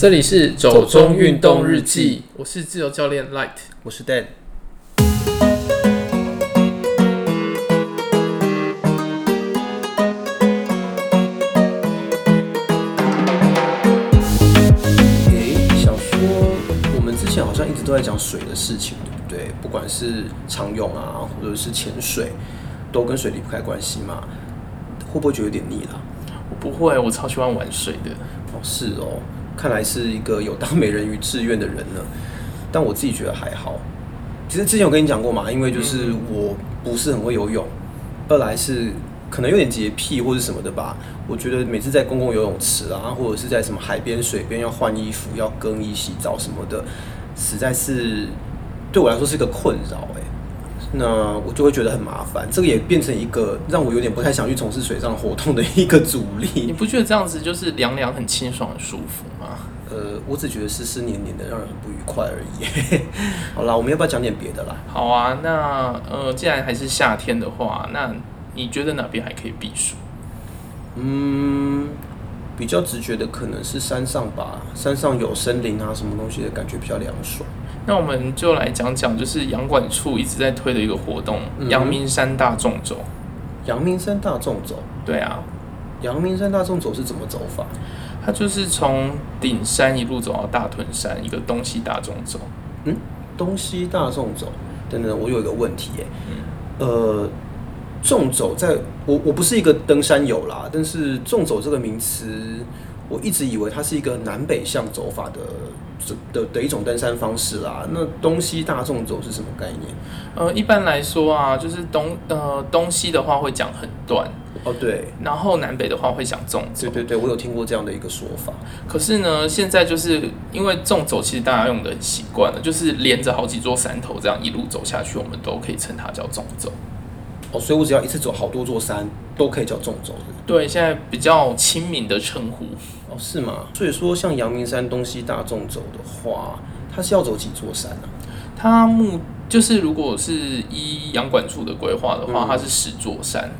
这里是走中运动日记，我是自由教练 Light，我是 Dan。诶，想说我们之前好像一直都在讲水的事情，对不对？不管是常用啊，或者是潜水，都跟水离不开关系嘛。会不会觉得有点腻了？我不会，我超喜欢玩水的。哦，是哦。看来是一个有当美人鱼志愿的人呢，但我自己觉得还好。其实之前我跟你讲过嘛，因为就是我不是很会游泳，二来是可能有点洁癖或者什么的吧。我觉得每次在公共游泳池啊，或者是在什么海边、水边要换衣服、要更衣、洗澡什么的，实在是对我来说是一个困扰欸。那我就会觉得很麻烦，这个也变成一个让我有点不太想去从事水上活动的一个阻力。你不觉得这样子就是凉凉、很清爽、很舒服吗？呃，我只觉得湿湿黏黏的，让人很不愉快而已。好啦，我们要不要讲点别的啦？好啊，那呃，既然还是夏天的话，那你觉得哪边还可以避暑？嗯，比较直觉的可能是山上吧，山上有森林啊，什么东西的感觉比较凉爽。那我们就来讲讲，就是阳管处一直在推的一个活动——阳明山大众走。阳明山大众走，对啊，阳明山大众走是怎么走法？它就是从顶山一路走到大屯山，一个东西大众走。嗯，东西大众走。等等，我有一个问题耶。嗯。呃，纵走在我我不是一个登山友啦，但是纵走这个名词，我一直以为它是一个南北向走法的。的的一种登山方式啦，那东西大纵走是什么概念？呃，一般来说啊，就是东呃东西的话会讲很短哦，对，然后南北的话会讲纵走。对对对，我有听过这样的一个说法。可是呢，现在就是因为纵走其实大家用的很习惯了，就是连着好几座山头这样一路走下去，我们都可以称它叫纵走。哦，所以我只要一次走好多座山，都可以叫纵走。对，现在比较亲民的称呼。哦，是吗？所以说，像阳明山东西大纵走的话，它是要走几座山呢？啊？它目就是如果是依阳管处的规划的话，嗯，它是十座山。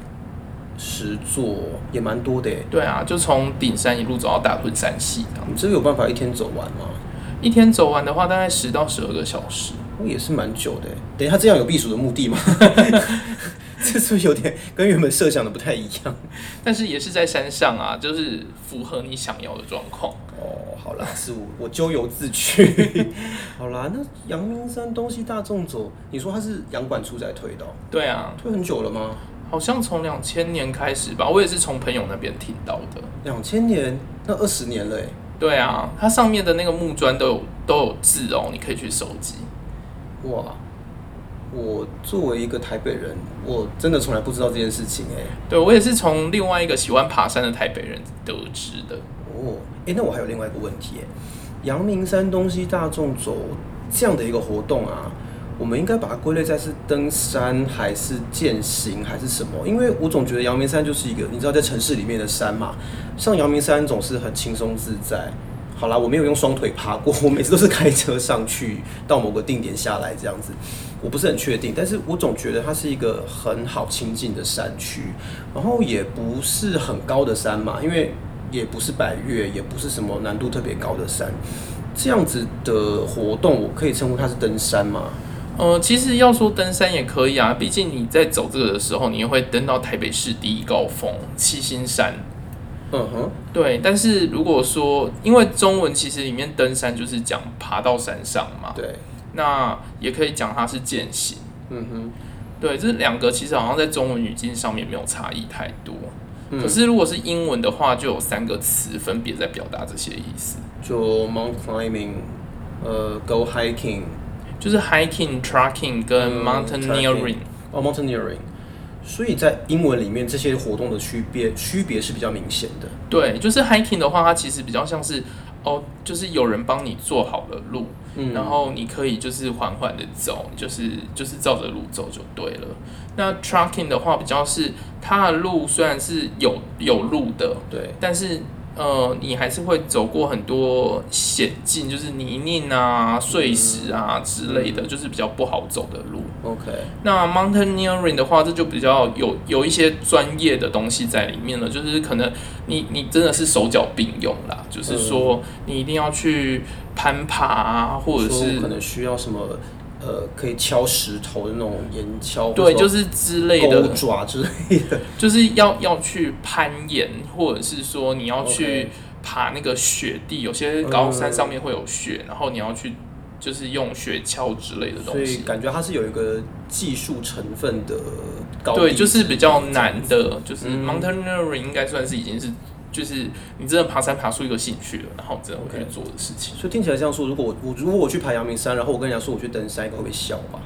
十座也蛮多的。对啊，就从顶山一路走到大屯山系。你这个有办法一天走完吗？一天走完的话，大概十到十二个小时。哦，也是蛮久的。等一下，这样有避暑的目的吗？这是不是有点跟原本设想的不太一样？但是也是在山上啊，就是符合你想要的状况。哦，好啦，是我 我咎由自取。好啦，那阳明山东西大众走，你说它是洋管处在推的？对啊，推很久了吗？好像从两千年开始吧，我也是从朋友那边听到的。两千年，那二十年了哎。对啊，它上面的那个木砖都有都有字哦，你可以去收集。哇。我作为一个台北人，我真的从来不知道这件事情哎。对，我也是从另外一个喜欢爬山的台北人得知的。哦，哎，那我还有另外一个问题哎，阳明山东西大众走这样的一个活动啊，我们应该把它归类在是登山还是健行还是什么？因为我总觉得阳明山就是一个你知道在城市里面的山嘛，上阳明山总是很轻松自在。好啦，我没有用双腿爬过，我每次都是开车上去，到某个定点下来这样子，我不是很确定，但是我总觉得它是一个很好亲近的山区，然后也不是很高的山嘛，因为也不是百岳，也不是什么难度特别高的山，这样子的活动，我可以称呼它是登山吗？呃，其实要说登山也可以啊，毕竟你在走这个的时候，你也会登到台北市第一高峰七星山。嗯哼，对，但是如果说，因为中文其实里面登山就是讲爬到山上嘛，对，那也可以讲它是践行，嗯哼，对，这两个其实好像在中文语境上面没有差异太多，嗯，可是如果是英文的话，就有三个词分别在表达这些意思，就 mount climbing，呃，go hiking，就是 hiking、tracking 跟 mountaineering，哦，mountaineering。所以在英文里面，这些活动的区别区别是比较明显的。对，就是 hiking 的话，它其实比较像是哦，就是有人帮你做好了路，嗯，然后你可以就是缓缓的走，就是就是照着路走就对了。那 trucking 的话，比较是它的路虽然是有有路的，对，但是呃，你还是会走过很多险境，就是泥泞啊、碎石啊之类的，就是比较不好走的路。OK，那 mountaineering 的话，这就比较有有一些专业的东西在里面了，就是可能你你真的是手脚并用啦，就是说你一定要去攀爬啊，或者是可能需要什么。呃，可以敲石头的那种岩敲，对，就是之类的钩爪之类的，就是要要去攀岩，或者是说你要去爬那个雪地，有些高山上面会有雪，嗯、然后你要去就是用雪橇之类的东西，所以感觉它是有一个技术成分的高，对，就是比较难的，就是 mountaineering 应该算是已经是。就是你真的爬山爬出一个兴趣了，然后真的会去做的事情。所以听起来这样说，如果我我如果我去爬阳明山，然后我跟人家说我去登山，应该会被笑吧？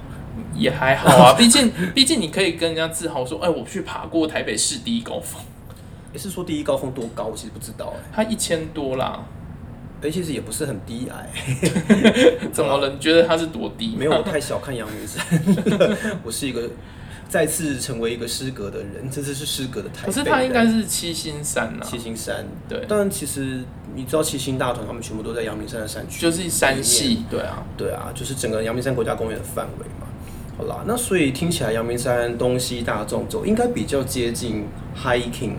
也还好啊，毕竟毕竟你可以跟人家自豪说，哎，我去爬过台北市第一高峰。也是说第一高峰多高？我其实不知道哎、欸。它一千多啦，哎，其实也不是很低矮。怎么了？你觉得它是多低？没有，我太小看阳明山。我是一个。再次成为一个失格的人，这次是失格的台北。可是他应该是七星山呐、啊，七星山对。但其实你知道七星大团他们全部都在阳明山的山区，就是山系，对啊，对啊，就是整个阳明山国家公园的范围嘛。好啦，那所以听起来阳明山东西大众走应该比较接近 hiking。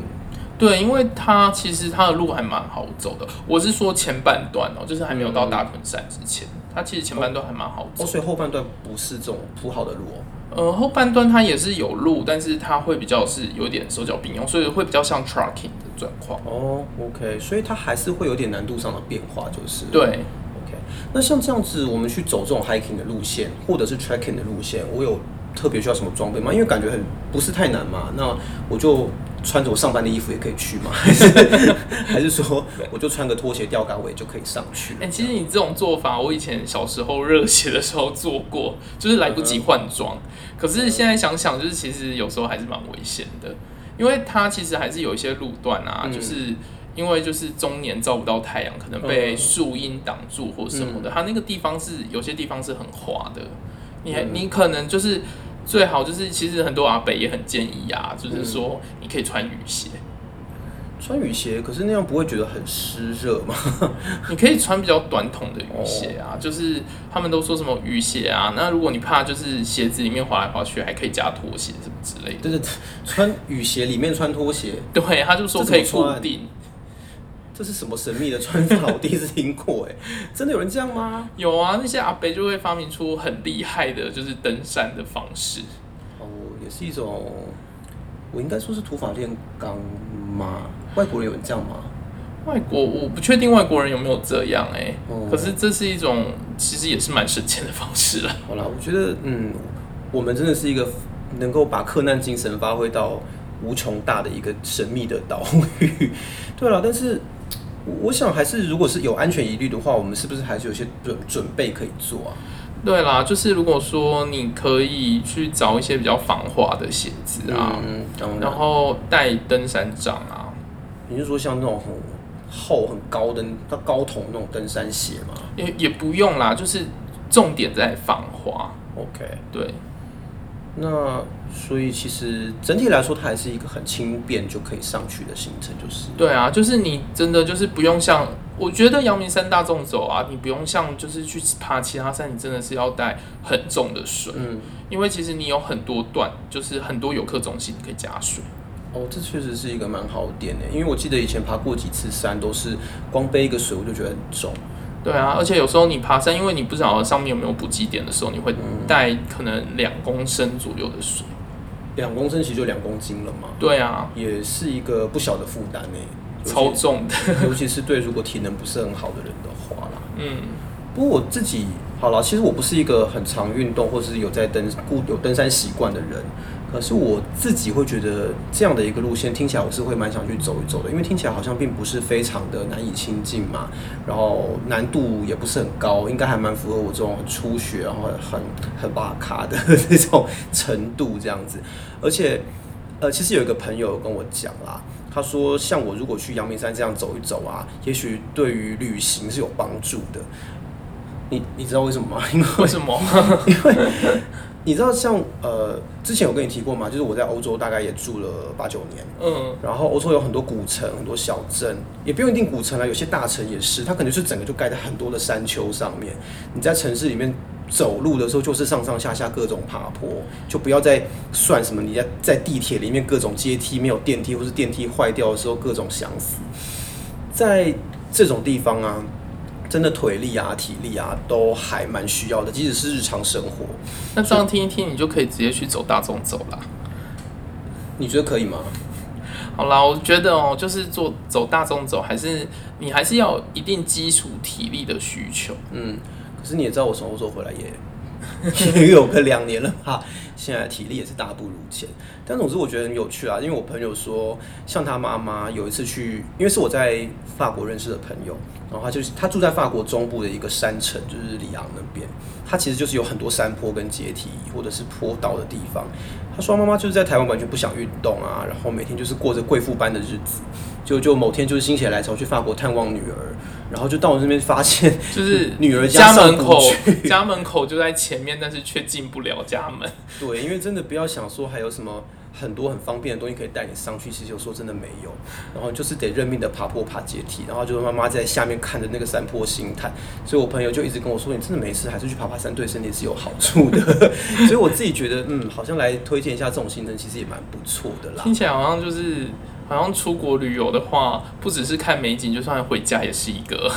对，因为它其实它的路还蛮好走的。我是说前半段哦、喔，就是还没有到大屯山之前，它其实前半段还蛮好走。哦，所以后半段不是这种铺好的路哦、喔。呃，后半段它也是有路，但是它会比较是有点手脚并用，所以会比较像 tracking 的状况。哦，OK，所以它还是会有点难度上的变化，就是。对，OK。那像这样子，我们去走这种 hiking 的路线，或者是 trekking 的路线，我有特别需要什么装备吗？因为感觉很不是太难嘛，那我就。穿着我上班的衣服也可以去嘛？还 是还是说我就穿个拖鞋、吊嘎尾就可以上去？哎、欸，其实你这种做法，我以前小时候热血的时候做过，就是来不及换装。可是现在想想，就是其实有时候还是蛮危险的，因为它其实还是有一些路段啊，就是因为就是中年照不到太阳，可能被树荫挡住或什么的，它那个地方是有些地方是很滑的，你还你可能就是。最好就是，其实很多阿北也很建议啊，就是说你可以穿雨鞋。穿雨鞋，可是那样不会觉得很湿热吗？你可以穿比较短筒的雨鞋啊，就是他们都说什么雨鞋啊，那如果你怕就是鞋子里面滑来滑去，还可以加拖鞋什么之类的。对对对，穿雨鞋里面穿拖鞋，对，他就说可以固定。这是什么神秘的穿法？我第一次听过，哎，真的有人这样吗？有啊，那些阿伯就会发明出很厉害的，就是登山的方式。哦，也是一种，我应该说是土法炼钢吗？外国人有人这样吗？外国我不确定外国人有没有这样，哎，哦，可是这是一种，其实也是蛮省钱的方式了。好了，我觉得，嗯，我们真的是一个能够把克难精神发挥到无穷大的一个神秘的岛屿。对了，但是。我想还是，如果是有安全疑虑的话，我们是不是还是有些准准备可以做啊？对啦，就是如果说你可以去找一些比较防滑的鞋子啊，嗯，然后带登山杖啊。你是说像那种很厚、很高的、它高筒那种登山鞋吗？也也不用啦，就是重点在防滑。OK，对。那所以其实整体来说，它还是一个很轻便就可以上去的行程，就是。对啊，就是你真的就是不用像，我觉得阳明山大众走啊，你不用像就是去爬其他山，你真的是要带很重的水，嗯，因为其实你有很多段，就是很多游客中心可以加水。哦，这确实是一个蛮好的点的，因为我记得以前爬过几次山，都是光背一个水我就觉得很重。对啊，而且有时候你爬山，因为你不知道上面有没有补给点的时候，你会带可能两公升左右的水。两公升其实就两公斤了嘛。对啊，也是一个不小的负担诶，超重的，尤其是对如果体能不是很好的人的话啦。嗯，不过我自己好了，其实我不是一个很常运动或是有在登固有登山习惯的人。可是我自己会觉得这样的一个路线听起来我是会蛮想去走一走的，因为听起来好像并不是非常的难以亲近嘛，然后难度也不是很高，应该还蛮符合我这种初学然后很很巴卡的 那种程度这样子。而且呃，其实有一个朋友跟我讲啦，他说像我如果去阳明山这样走一走啊，也许对于旅行是有帮助的。你你知道为什么吗？因为为什么？因为你知道像呃，之前有跟你提过嘛，就是我在欧洲大概也住了八九年，嗯，然后欧洲有很多古城、很多小镇，也不用一定古城啊，有些大城也是，它可能是整个就盖在很多的山丘上面。你在城市里面走路的时候，就是上上下下各种爬坡，就不要再算什么你在在地铁里面各种阶梯没有电梯，或是电梯坏掉的时候各种想死。在这种地方啊。真的腿力啊、体力啊，都还蛮需要的，即使是日常生活。那这样听一听，你就可以直接去走大众走啦。你觉得可以吗？好啦，我觉得哦、喔，就是做走大众走，还是你还是要有一定基础体力的需求。嗯，可是你也知道，我从欧洲回来也 也有个两年了哈，现在体力也是大不如前。但总之我觉得很有趣啊，因为我朋友说，像他妈妈有一次去，因为是我在法国认识的朋友。然后他就是他住在法国中部的一个山城，就是里昂那边。他其实就是有很多山坡跟阶梯，或者是坡道的地方。他说妈妈就是在台湾完全不想运动啊，然后每天就是过着贵妇般的日子。就就某天就是心血来潮去法国探望女儿，然后就到我这边发现，就是 女儿家门口 家门口就在前面，但是却进不了家门。对，因为真的不要想说还有什么。很多很方便的东西可以带你上去，其实有时候真的没有，然后就是得认命的爬坡爬阶梯，然后就是妈妈在下面看着那个山坡心态，所以我朋友就一直跟我说，你真的没事，还是去爬爬山对身体是有好处的。所以我自己觉得，嗯，好像来推荐一下这种行程，其实也蛮不错的啦。听起来好像就是，好像出国旅游的话，不只是看美景，就算回家也是一个。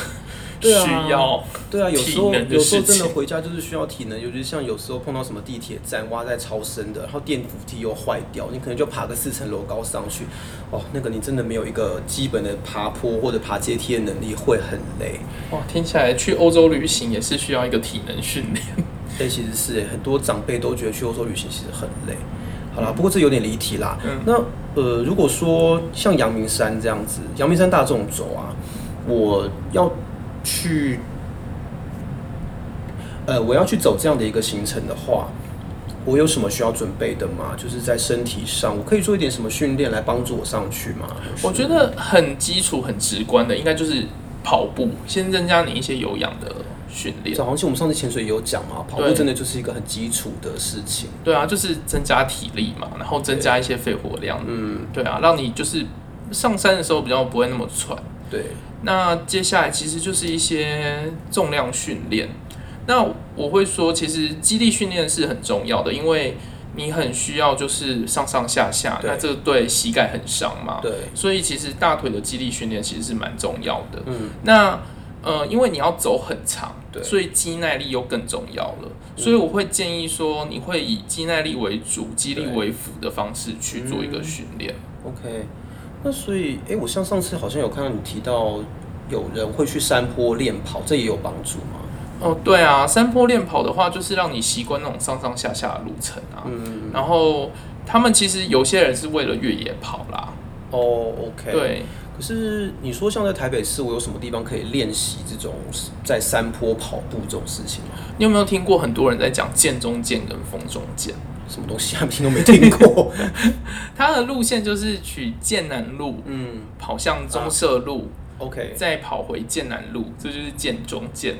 需要对啊，有时候有时候真的回家就是需要体能，尤其像有时候碰到什么地铁站挖在超深的，然后电扶梯又坏掉，你可能就爬个四层楼高上去，哦，那个你真的没有一个基本的爬坡或者爬阶梯的能力，会很累。哇，听起来去欧洲旅行也是需要一个体能训练。哎，其实是哎，很多长辈都觉得去欧洲旅行其实很累。好啦，不过这有点离题啦。嗯，那呃，如果说像阳明山这样子，阳明山大众走啊，我要。去，呃，我要去走这样的一个行程的话，我有什么需要准备的吗？就是在身体上，我可以做一点什么训练来帮助我上去吗？我觉得很基础、很直观的，应该就是跑步，先增加你一些有氧的训练。就好像我们上次潜水也有讲嘛，跑步真的就是一个很基础的事情。对啊，就是增加体力嘛，然后增加一些肺活量。嗯，对啊，让你就是上山的时候比较不会那么喘。对。那接下来其实就是一些重量训练。那我会说，其实肌力训练是很重要的，因为你很需要就是上上下下，那这个对膝盖很伤嘛。对。所以其实大腿的肌力训练其实是蛮重要的。嗯。那呃，因为你要走很长，对，所以肌耐力又更重要了。所以我会建议说，你会以肌耐力为主，肌力为辅的方式去做一个训练。OK。那所以，哎、欸，我像上次好像有看到你提到有人会去山坡练跑，这也有帮助吗？哦，对啊，山坡练跑的话，就是让你习惯那种上上下下的路程啊。嗯。然后他们其实有些人是为了越野跑啦。哦，OK。对。可是你说像在台北市，我有什么地方可以练习这种在山坡跑步这种事情吗？你有没有听过很多人在讲剑中剑跟风中剑？什么东西啊？听都没听过。它的路线就是取剑南路，嗯，跑向中社路，啊，OK，再跑回剑南路，这就是剑中剑。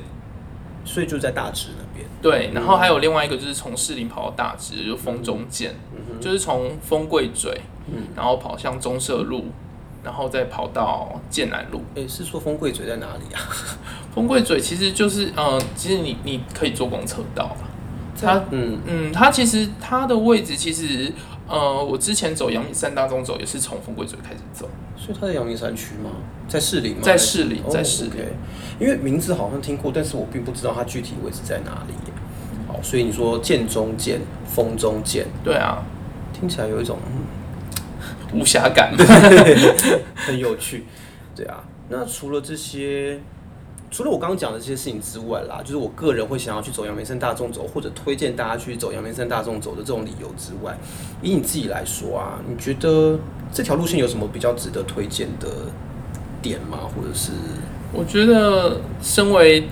所以就在大直那边。对，然后还有另外一个就是从士林跑到大直，就风中剑，嗯，就是从风柜嘴，嗯，然后跑向中社路，然后再跑到剑南路。诶，欸，是说风柜嘴在哪里啊？风柜嘴其实就是，呃，其实你你可以坐公车到。它嗯嗯，它其实它的位置其实呃，我之前走阳明山大中走也是从风柜嘴开始走，所以它在阳明山区吗？在市里吗？在市里，在市里。Oh. 因为名字好像听过，但是我并不知道它具体位置在哪里。好，所以你说剑中剑，风中剑，对啊，听起来有一种武侠感，很有趣。对啊，那除了这些。除了我刚刚讲的这些事情之外啦，就是我个人会想要去走阳明山大众走，或者推荐大家去走阳明山大众走的这种理由之外，以你自己来说啊，你觉得这条路线有什么比较值得推荐的点吗？或者是？我觉得，身为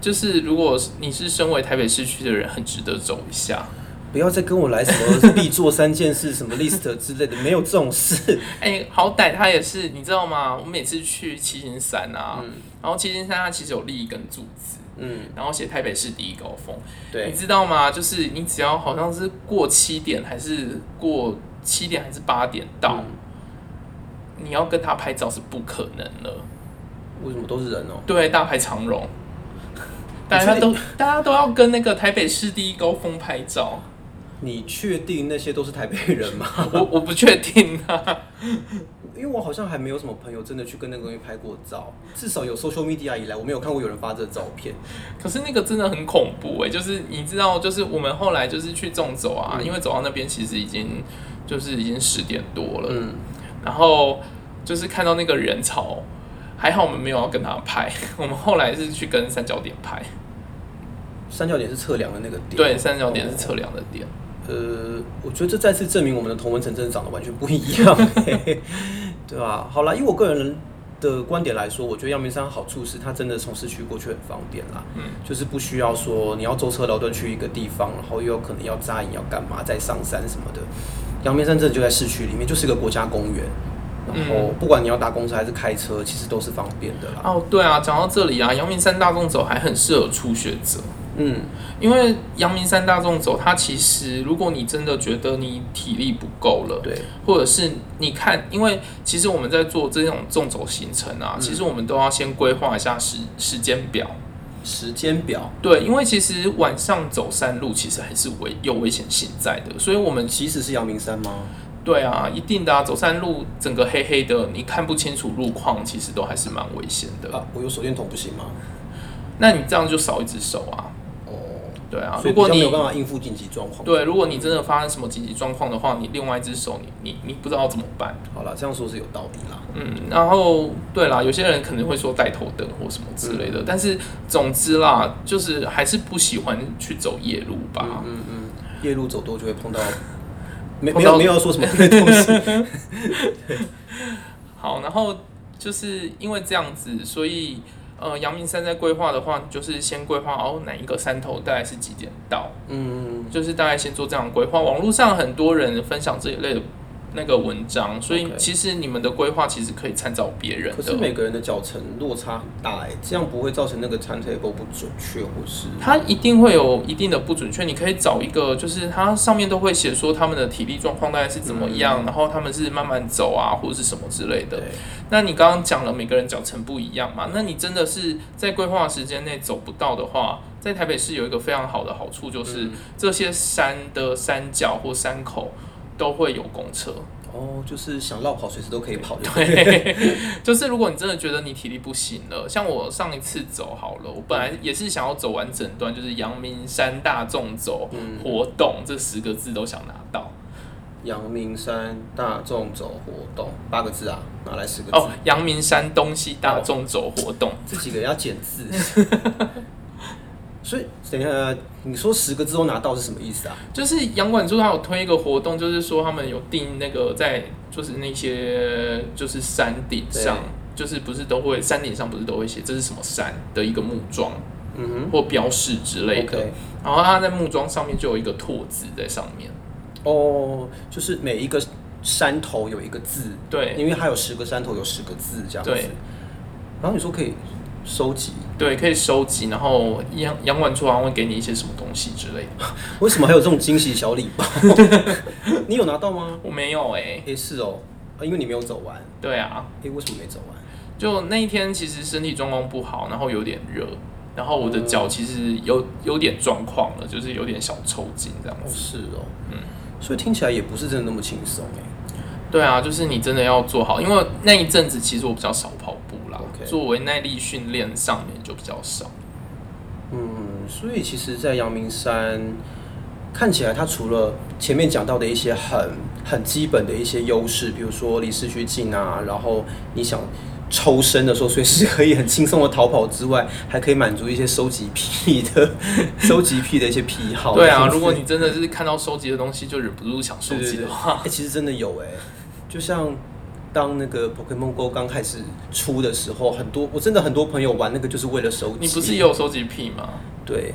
就是如果你是身为台北市区的人，很值得走一下。不要再跟我来什么必做三件事、什么 list 之类的，没有这种事。哎、欸，好歹他也是，你知道吗？我每次去七星山啊，嗯、然后七星山它其实有立一根柱子，嗯，然后写台北市第一高峰，对，你知道吗？就是你只要好像是过七点，还是过七点还是八点到，嗯、你要跟他拍照是不可能的。为什么都是人哦？对，大排长龙。大家都大家都要跟那个台北市第一高峰拍照。你确定那些都是台北人吗？我我不确定啊，因为我好像还没有什么朋友真的去跟那个东西拍过照。至少有 social media 以来，我没有看过有人发这个照片。可是那个真的很恐怖哎、欸，就是你知道，就是我们后来就是去纵走啊，嗯、因为走到那边其实已经就是已经十点多了，嗯，然后就是看到那个人潮，还好我们没有要跟他拍，我们后来是去跟三角点拍。三角点是测量的那个点，对，三角点是测量的点。呃，我觉得这再次证明我们的同文层真的长得完全不一样，对吧？好了，以我个人的观点来说，我觉得阳明山好处是它真的从市区过去很方便啦，嗯，就是不需要说你要舟车劳顿去一个地方，然后又有可能要扎营要干嘛再上山什么的。阳明山真的就在市区里面，就是一个国家公园。然后不管你要搭公车还是开车，其实都是方便的啦。哦，对啊，讲到这里啊，阳明山大纵走还很适合初学者。嗯，因为阳明山大众走，它其实如果你真的觉得你体力不够了，对，或者是你看，因为其实我们在做这种纵走行程啊，嗯、其实我们都要先规划一下时时间表。时间表，对，因为其实晚上走山路其实还是危有危险性在的，所以我们其实是阳明山吗？对啊，一定的啊，走山路整个黑黑的，你看不清楚路况，其实都还是蛮危险的啊。我有手电筒不行吗？那你这样就少一只手啊。对啊，如果你没有办法应付紧急状况，对，如果你真的发生什么紧急状况的话，你另外一只手你，你你你不知道怎么办。好了，这样说是有道理啦。嗯，然后对啦，有些人可能会说带头灯或什么之类的，嗯、但是总之啦，就是还是不喜欢去走夜路吧。嗯嗯，嗯，夜路走多就会碰到，没没有没有说什么东西。好，然后就是因为这样子，所以。呃，阳明山在规划的话，就是先规划哦，哪一个山头大概是几点到，嗯，就是大概先做这样规划。网络上很多人分享这一类的那个文章，所以其实你们的规划其实可以参照别人的。可是每个人的脚程落差很大哎，这样不会造成那个 timetable 不准确，或是？它一定会有一定的不准确。你可以找一个，就是它上面都会写说他们的体力状况大概是怎么样，嗯、然后他们是慢慢走啊，或者是什么之类的。那你刚刚讲了每个人脚程不一样嘛？那你真的是在规划时间内走不到的话，在台北市有一个非常好的好处，就是这些山的山脚或山口都会有公车。哦，就是想绕跑随时都可以跑。对，就是如果你真的觉得你体力不行了，像我上一次走好了，我本来也是想要走完整段，就是阳明山大众走活动这十个字都想拿到。阳明山大众走活动八个字啊，拿来十个字哦。阳明山东西大众走活动，这几个要减字。所以等一下，你说十个字都拿到是什么意思啊？就是杨管处他有推一个活动，就是说他们有定那个在就是那些就是山顶上，就是不是都会山顶上不是都会写这是什么山的一个木桩，嗯哼，或标示之类的。Okay 然后他在木桩上面就有一个拓字在上面。哦，就是每一个山头有一个字，对，因为它有十个山头有十个字这样子。对。然后你说可以收集，对，可以收集，然后阳阳管处好像会给你一些什么东西之类的。为什么还有这种惊喜小礼包？你有拿到吗？我没有哎、欸。哎、欸，是哦，啊因为你没有走完。对啊。哎、欸，为什么没走完？就那一天其实身体状况不好，然后有点热，然后我的脚其实有有点状况了，就是有点小抽筋这样是哦，嗯。所以听起来也不是真的那么轻松哎。对啊，就是你真的要做好，因为那一阵子其实我比较少跑.作为耐力训练上面就比较少。嗯，所以其实，在阳明山看起来，它除了前面讲到的一些很很基本的一些优势，比如说离市区近啊，然后你想。抽身的时候，随时可以很轻松的逃跑之外，还可以满足一些收集癖的 收集癖的一些癖好。对啊，如果你真的是看到收集的东西就忍不住想收集的话，哎、欸，其实真的有哎、欸，就像当那个 Pokemon Go 刚开始出的时候，很多我真的很多朋友玩那个就是为了收集。你不是也有收集癖吗？对，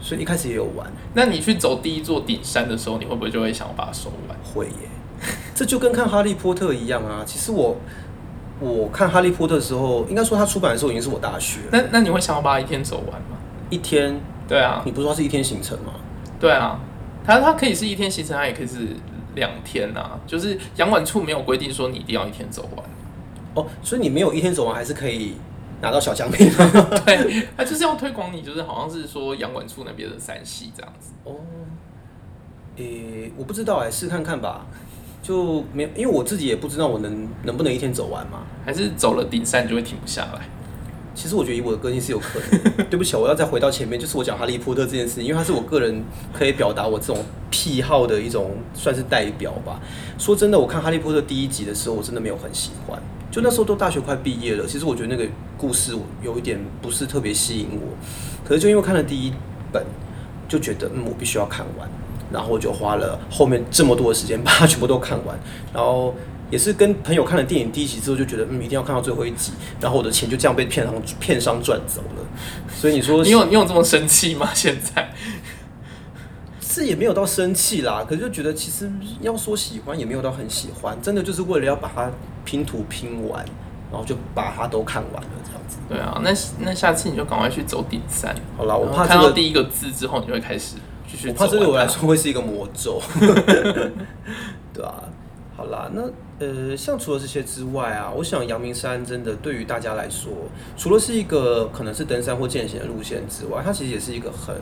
所以一开始也有玩。那你去走第一座顶山的时候，你会不会就会想要把它收完？会耶，这就跟看哈利波特一样啊。其实我我看哈利波特的时候，应该说他出版的时候已经是我大学。那那你会想要把它一天走完吗？一天？对啊，你不是说是一天行程吗？对啊，它它可以是一天行程，它也可以是两天啊。就是阳管处没有规定说你一定要一天走完。哦，所以你没有一天走完，还是可以拿到小奖品。对，他就是要推广你，就是好像是说阳管处那边的三系这样子。哦，诶、欸，我不知道哎，试看看吧。就没有，因为我自己也不知道我能能不能一天走完嘛。还是走了顶山就会停不下来？其实我觉得以我的个性是有可能。对不起，我要再回到前面，就是我讲哈利波特这件事情，因为它是我个人可以表达我这种癖好的一种算是代表吧。说真的，我看哈利波特第一集的时候，我真的没有很喜欢。就那时候都大学快毕业了，其实我觉得那个故事有一点不是特别吸引我。可是就因为看了第一本，就觉得嗯，我必须要看完，然后我就花了后面这么多的时间把它全部都看完，然后。也是跟朋友看了电影第一集之后，就觉得嗯，一定要看到最后一集，然后我的钱就这样被片商片商赚走了。所以你说，你有你有这么生气吗？现在是也没有到生气啦，可是就觉得其实要说喜欢也没有到很喜欢，真的就是为了要把它拼图拼完，然后就把它都看完了这样子。对啊，那那下次你就赶快去走顶山。好啦，我怕、这个、看到第一个字之后，你就会开始继续。我怕这对我来说会是一个魔咒。对啊。好啦，那呃，像除了这些之外啊，我想阳明山真的对于大家来说，除了是一个可能是登山或健行的路线之外，它其实也是一个很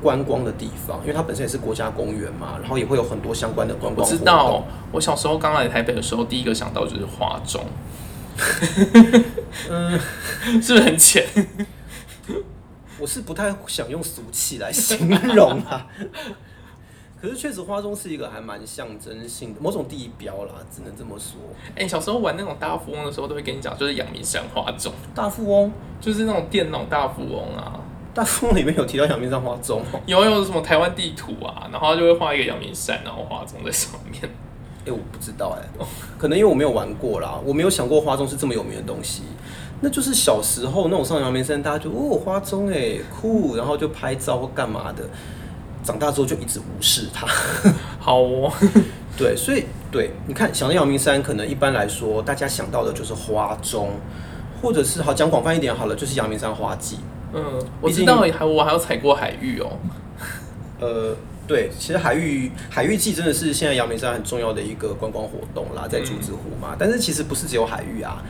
观光的地方，因为它本身也是国家公园嘛，然后也会有很多相关的观光。我知道，我小时候刚来台北的时候，第一个想到就是花中，嗯，是不是很浅？我是不太想用俗气来形容啊。可是确实，花钟是一个还蛮象征性的某种地标啦，只能这么说。哎、欸，小时候玩那种大富翁的时候，都会跟你讲，就是阳明山花钟。大富翁就是那种电脑大富翁啊。大富翁里面有提到阳明山花钟，有有什么台湾地图啊，然后他就会画一个阳明山，然后花钟在上面。哎、欸，我不知道哎、欸，可能因为我没有玩过啦，我没有想过花钟是这么有名的东西。那就是小时候那种上阳明山，大家就哦花钟哎酷，然后就拍照或干嘛的。长大之后就一直无视它。好哦，对，所以对，你看，想到阳明山，可能一般来说大家想到的就是花钟，或者是好讲广泛一点好了，就是阳明山花季。嗯，我知道，还我还有采过海域哦。呃，对，其实海域海域季真的是现在阳明山很重要的一个观光活动啦，在竹子湖嘛。嗯、但是其实不是只有海域啊，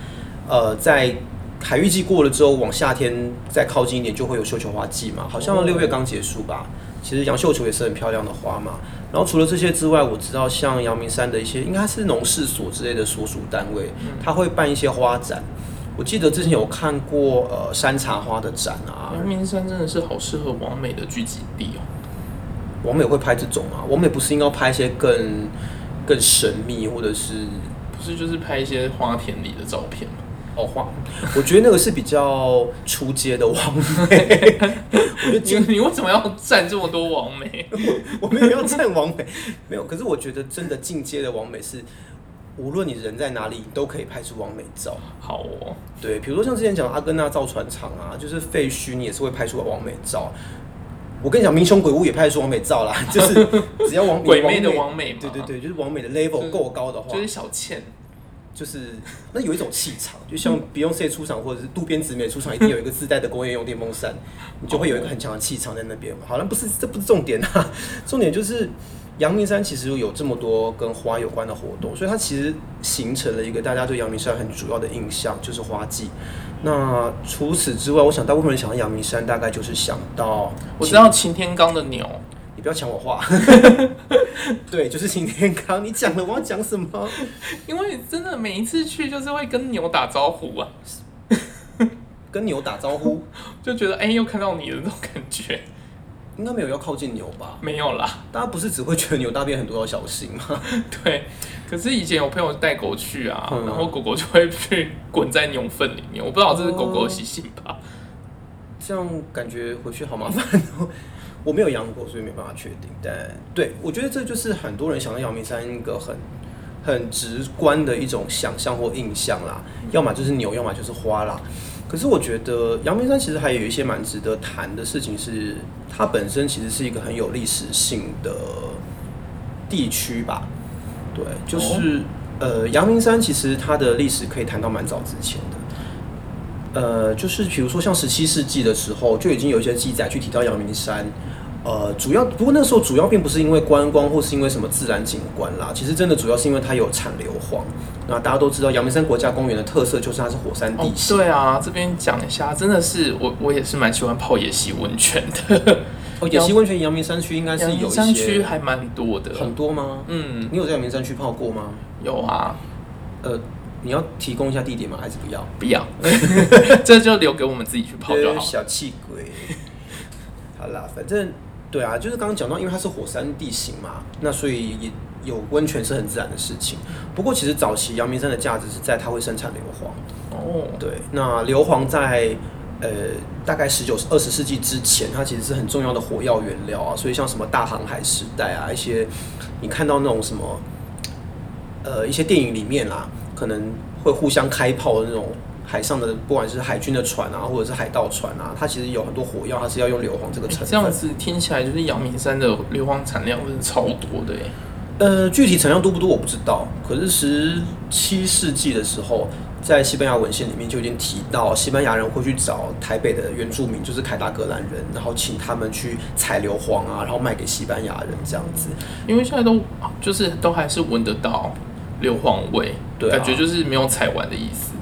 呃，在海域季过了之后，往夏天再靠近一点，就会有绣球花季嘛。好像六月刚结束吧。其实杨绣球也是很漂亮的花嘛，然后除了这些之外，我知道像阳明山的一些应该是农事所之类的所属单位，他会办一些花展。我记得之前有看过呃山茶花的展啊。阳明山真的是好适合王美的聚集地哦。王美会拍这种啊？王美不是应该拍一些更更神秘，或者是不是就是拍一些花田里的照片吗？哦，花，我觉得那个是比较出街的王美。我觉得你你为什么要占这么多王美？我没有要占网美，没有。可是我觉得真的进阶的王美是，无论你人在哪里，你都可以拍出王美照。好哦，对，比如说像之前讲的阿根纳造船厂啊，就是废墟，你也是会拍出王美照。我跟你讲，民雄鬼屋也拍出王美照啦，就是 只要王鬼魅的王美，对对对，就是王美的 level 够高的话，就是小倩。就是那有一种气场，就像 Beyonce 出场，或者是渡边直美出场，一定有一个自带的工业用电风扇，你就会有一个很强的气场在那边。好像不是，这不是重点啊，重点就是阳明山其实有这么多跟花有关的活动，所以它其实形成了一个大家对阳明山很主要的印象，就是花季。那除此之外，我想大部分人想到阳明山，大概就是想到我知道擎天岗的牛。不要抢我话，对，就是擎天刚。你讲了，我要讲什么？因为真的每一次去，就是会跟牛打招呼啊，跟牛打招呼，就觉得哎、欸，又看到你的那种感觉。应该没有要靠近牛吧？没有啦，大家不是只会觉得牛大便很多要小心吗？对，可是以前有朋友带狗去啊，嗯、然后狗狗就会去滚在牛粪里面，我不知道这是狗狗的习性吧？这样感觉回去好麻烦哦。我没有养过，所以没办法确定。但对，我觉得这就是很多人想到阳明山一个很很直观的一种想象或印象啦。要么就是牛，要么就是花啦。可是我觉得阳明山其实还有一些蛮值得谈的事情，是它本身其实是一个很有历史性的地区吧。对，就是、哦、呃，阳明山其实它的历史可以谈到蛮早之前的。呃，就是比如说像十七世纪的时候，就已经有一些记载去提到阳明山。呃，主要不过那时候主要并不是因为观光或是因为什么自然景观啦，其实真的主要是因为它有产硫磺。那大家都知道阳明山国家公园的特色就是它是火山地形。哦、对啊，这边讲一下，真的是我我也是蛮喜欢泡野溪温泉的。哦，野溪温泉阳明山区应该是有一些山区还蛮多的。很多吗？嗯，你有在阳明山区泡过吗？有啊。呃，你要提供一下地点吗？还是不要？不要，这就留给我们自己去泡就好。小气鬼。好啦，反正。对啊，就是刚刚讲到，因为它是火山地形嘛，那所以也有温泉是很自然的事情。不过其实早期阳明山的价值是在它会生产硫磺。哦，对，那硫磺在呃大概十九、二十世纪之前，它其实是很重要的火药原料啊。所以像什么大航海时代啊，一些你看到那种什么呃一些电影里面啦，可能会互相开炮的那种。海上的不管是海军的船啊，或者是海盗船啊，它其实有很多火药，它是要用硫磺这个成分。这样子听起来，就是阳明山的硫磺产量是超多的耶。呃，具体产量多不多我不知道，可是十七世纪的时候，在西班牙文献里面就已经提到，西班牙人会去找台北的原住民，就是凯达格兰人，然后请他们去采硫磺啊，然后卖给西班牙人这样子。因为现在都就是都还是闻得到硫磺味，对啊，感觉就是没有采完的意思。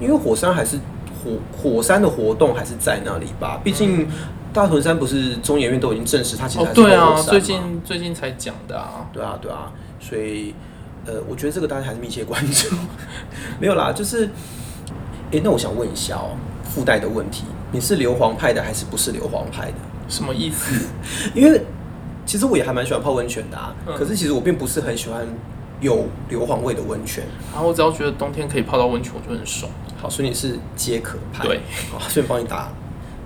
因为火山还是火火山的活动还是在那里吧，毕竟大屯山不是中研院都已经证实它其实还是火山嘛。对啊，最近最近才讲的啊。对啊，对啊，所以呃，我觉得这个大家还是密切关注。没有啦，就是，哎、欸，那我想问一下哦、喔，附带的问题，你是硫磺派的还是不是硫磺派的？什么意思？因为其实我也还蛮喜欢泡温泉的啊，嗯、可是其实我并不是很喜欢有硫磺味的温泉。然后我只要觉得冬天可以泡到温泉，我就很爽。好，所以你是皆可派。对，好，顺便帮你打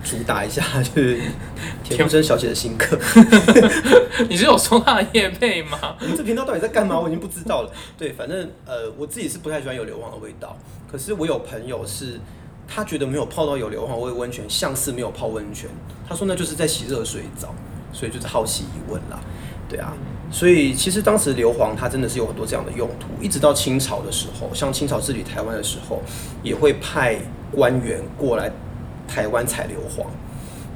主打一下，就是 田馥甄小姐的新歌。你是有收他的业配吗？这频道到底在干嘛？我已经不知道了。对，反正呃，我自己是不太喜欢有硫磺的味道。可是我有朋友是，他觉得没有泡到有硫磺味温泉，像是没有泡温泉。他说那就是在洗热水澡，所以就是好奇疑问啦。对啊。所以其实当时硫磺它真的是有很多这样的用途，一直到清朝的时候，像清朝治理台湾的时候，也会派官员过来台湾采硫磺，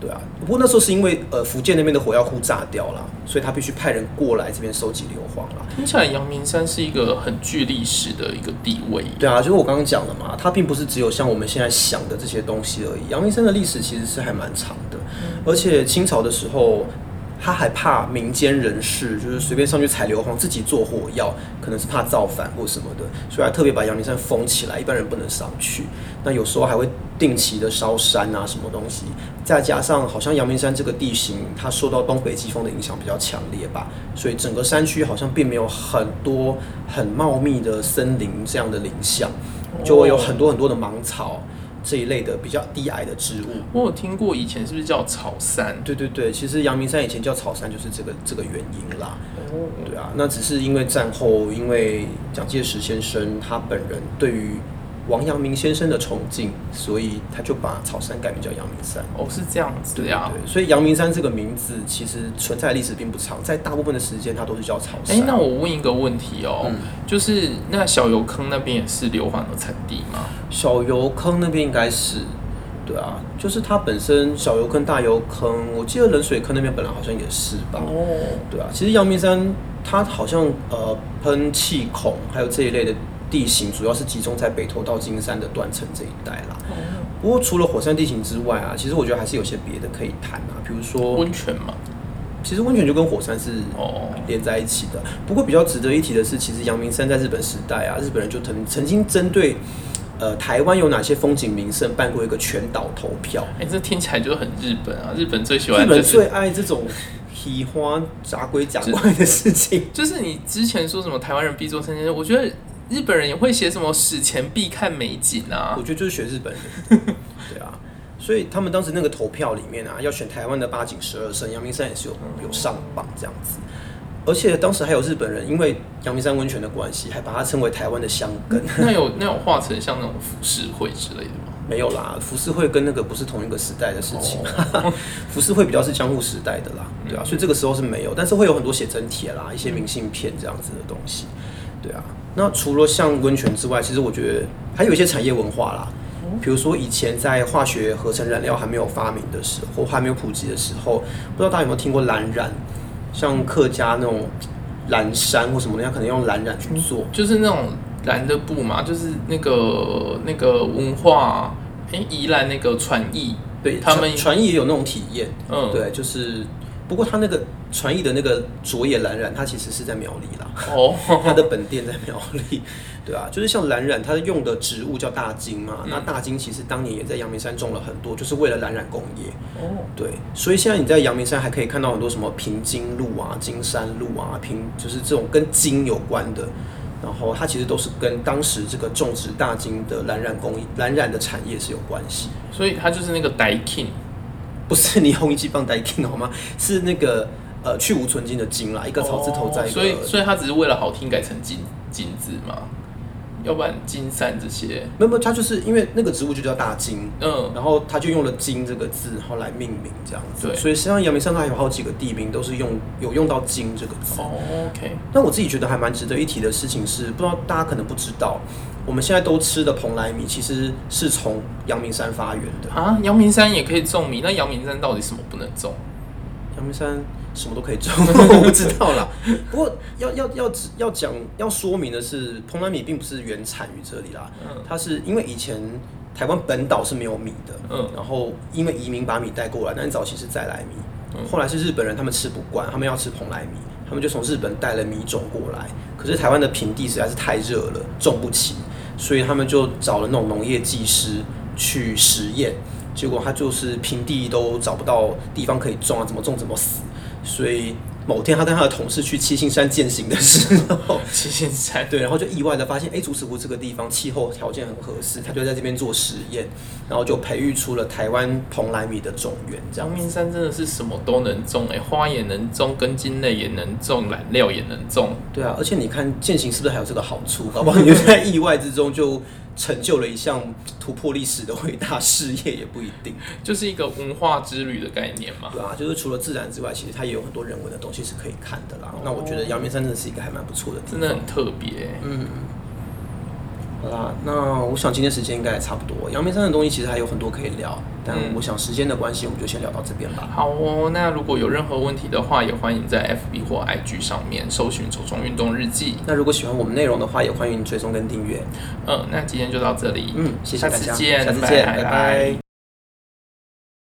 对啊。不过那时候是因为呃福建那边的火药库炸掉了，所以他必须派人过来这边收集硫磺了。听起来阳明山是一个很具历史的一个地位。对啊，就是我刚刚讲的嘛，它并不是只有像我们现在想的这些东西而已。阳明山的历史其实是还蛮长的，而且清朝的时候。他还怕民间人士就是随便上去采硫磺，自己做火药，可能是怕造反或什么的，所以还特别把阳明山封起来，一般人不能上去。那有时候还会定期的烧山啊，什么东西。再加上好像阳明山这个地形，它受到东北季风的影响比较强烈吧，所以整个山区好像并没有很多很茂密的森林这样的林相，就会有很多很多的芒草。这一类的比较低矮的植物，我有听过以前是不是叫草山？对对对，其实阳明山以前叫草山就是这个这个原因啦。哦，对啊，那只是因为战后，因为蒋介石先生他本人对于。王阳明先生的崇敬，所以他就把草山改名叫阳明山。哦，是这样子。对，所以阳明山这个名字其实存在历史并不长，在大部分的时间它都是叫草山。哎、欸，那我问一个问题哦，嗯、就是那小油坑那边也是硫磺的产地吗？小油坑那边应该是，对啊，就是它本身小油坑、大油坑，我记得冷水坑那边本来好像也是吧。哦，对啊，其实阳明山它好像呃喷气孔还有这一类的。地形主要是集中在北投到金山的断层这一带啦。不过除了火山地形之外啊，其实我觉得还是有些别的可以谈啊，比如说温泉嘛。其实温泉就跟火山是哦连在一起的。不过比较值得一提的是，其实阳明山在日本时代啊，日本人就曾曾经针对呃台湾有哪些风景名胜办过一个全岛投票。哎、欸，这听起来就很日本啊！日本最喜欢、就是，日本最爱这种喜欢杂鬼讲怪的事情。就是你之前说什么台湾人必做三件事，我觉得。日本人也会写什么史前必看美景啊？我觉得就是学日本人，对啊，所以他们当时那个投票里面啊，要选台湾的八景十二胜，阳明山也是有有上榜这样子。而且当时还有日本人，因为阳明山温泉的关系，还把它称为台湾的香根。那有那有画成像那种浮世绘之类的吗？没有啦，浮世绘跟那个不是同一个时代的事情。哦、浮世绘比较是江户时代的啦，对啊，所以这个时候是没有，但是会有很多写真帖啦，一些明信片这样子的东西，对啊。那除了像温泉之外，其实我觉得还有一些产业文化啦，比如说以前在化学合成燃料还没有发明的时候，还没有普及的时候，不知道大家有没有听过蓝染，像客家那种蓝山或什么的，人家可能用蓝染去做，就是那种。蓝的布嘛，就是那个那个文化，哎、欸，宜兰那个传艺，对他们传艺也有那种体验，嗯，对，就是不过他那个传艺的那个卓野蓝染，它其实是在苗栗啦，哦，他的本店在苗栗，对啊，就是像蓝染，它用的植物叫大金嘛，嗯、那大金其实当年也在阳明山种了很多，就是为了蓝染工业，哦，对，所以现在你在阳明山还可以看到很多什么平金路啊、金山路啊，平就是这种跟金有关的。然后它其实都是跟当时这个种植大金的蓝染工艺、蓝染的产业是有关系，所以它就是那个 daikin，不是霓虹一级棒 daikin 好吗？是那个呃去无存金的金啦，一个草字头在一个，所以所以它只是为了好听改成金金字嘛。要不然金山这些，没有没有，它就是因为那个植物就叫大金，嗯，然后他就用了金这个字，然后来命名这样子。对，所以实际上阳明山它还有好几个地名都是用有用到金这个字。哦，OK。但我自己觉得还蛮值得一提的事情是，不知道大家可能不知道，我们现在都吃的蓬莱米其实是从阳明山发源的啊。阳明山也可以种米，那阳明山到底什么不能种？阳明山。什么都可以种，我不知道啦。不过要要要要讲要说明的是，蓬莱米并不是原产于这里啦。嗯，它是因为以前台湾本岛是没有米的，嗯，然后因为移民把米带过来，但早期是再来米，嗯，后来是日本人他们吃不惯，他们要吃蓬莱米，他们就从日本带了米种过来。可是台湾的平地实在是太热了，种不起，所以他们就找了那种农业技师去实验，结果他就是平地都找不到地方可以种啊，怎么种怎么死。所以某天，他跟他的同事去七星山践行的时候，七星山对，然后就意外的发现，哎，竹石湖这个地方气候条件很合适，他就在这边做实验，然后就培育出了台湾蓬莱米的种源。阳明山真的是什么都能种，哎，花也能种，根茎类也能种，染料也能种。对啊，而且你看践行是不是还有这个好处？搞不好你就在意外之中就。成就了一项突破历史的伟大事业也不一定，就是一个文化之旅的概念嘛。对啊，就是除了自然之外，其实它也有很多人文的东西是可以看的啦。哦、那我觉得阳明山真的是一个还蛮不错的地方，真的很特别。嗯。好啦，那我想今天时间应该也差不多。阳明山的东西其实还有很多可以聊，但我想时间的关系，我们就先聊到这边吧。嗯、好哦，那如果有任何问题的话，也欢迎在 FB 或 IG 上面搜寻“手中运动日记”。那如果喜欢我们内容的话，也欢迎追踪跟订阅。嗯，那今天就到这里。嗯，谢谢大家，下次见，下次见，拜拜。拜拜。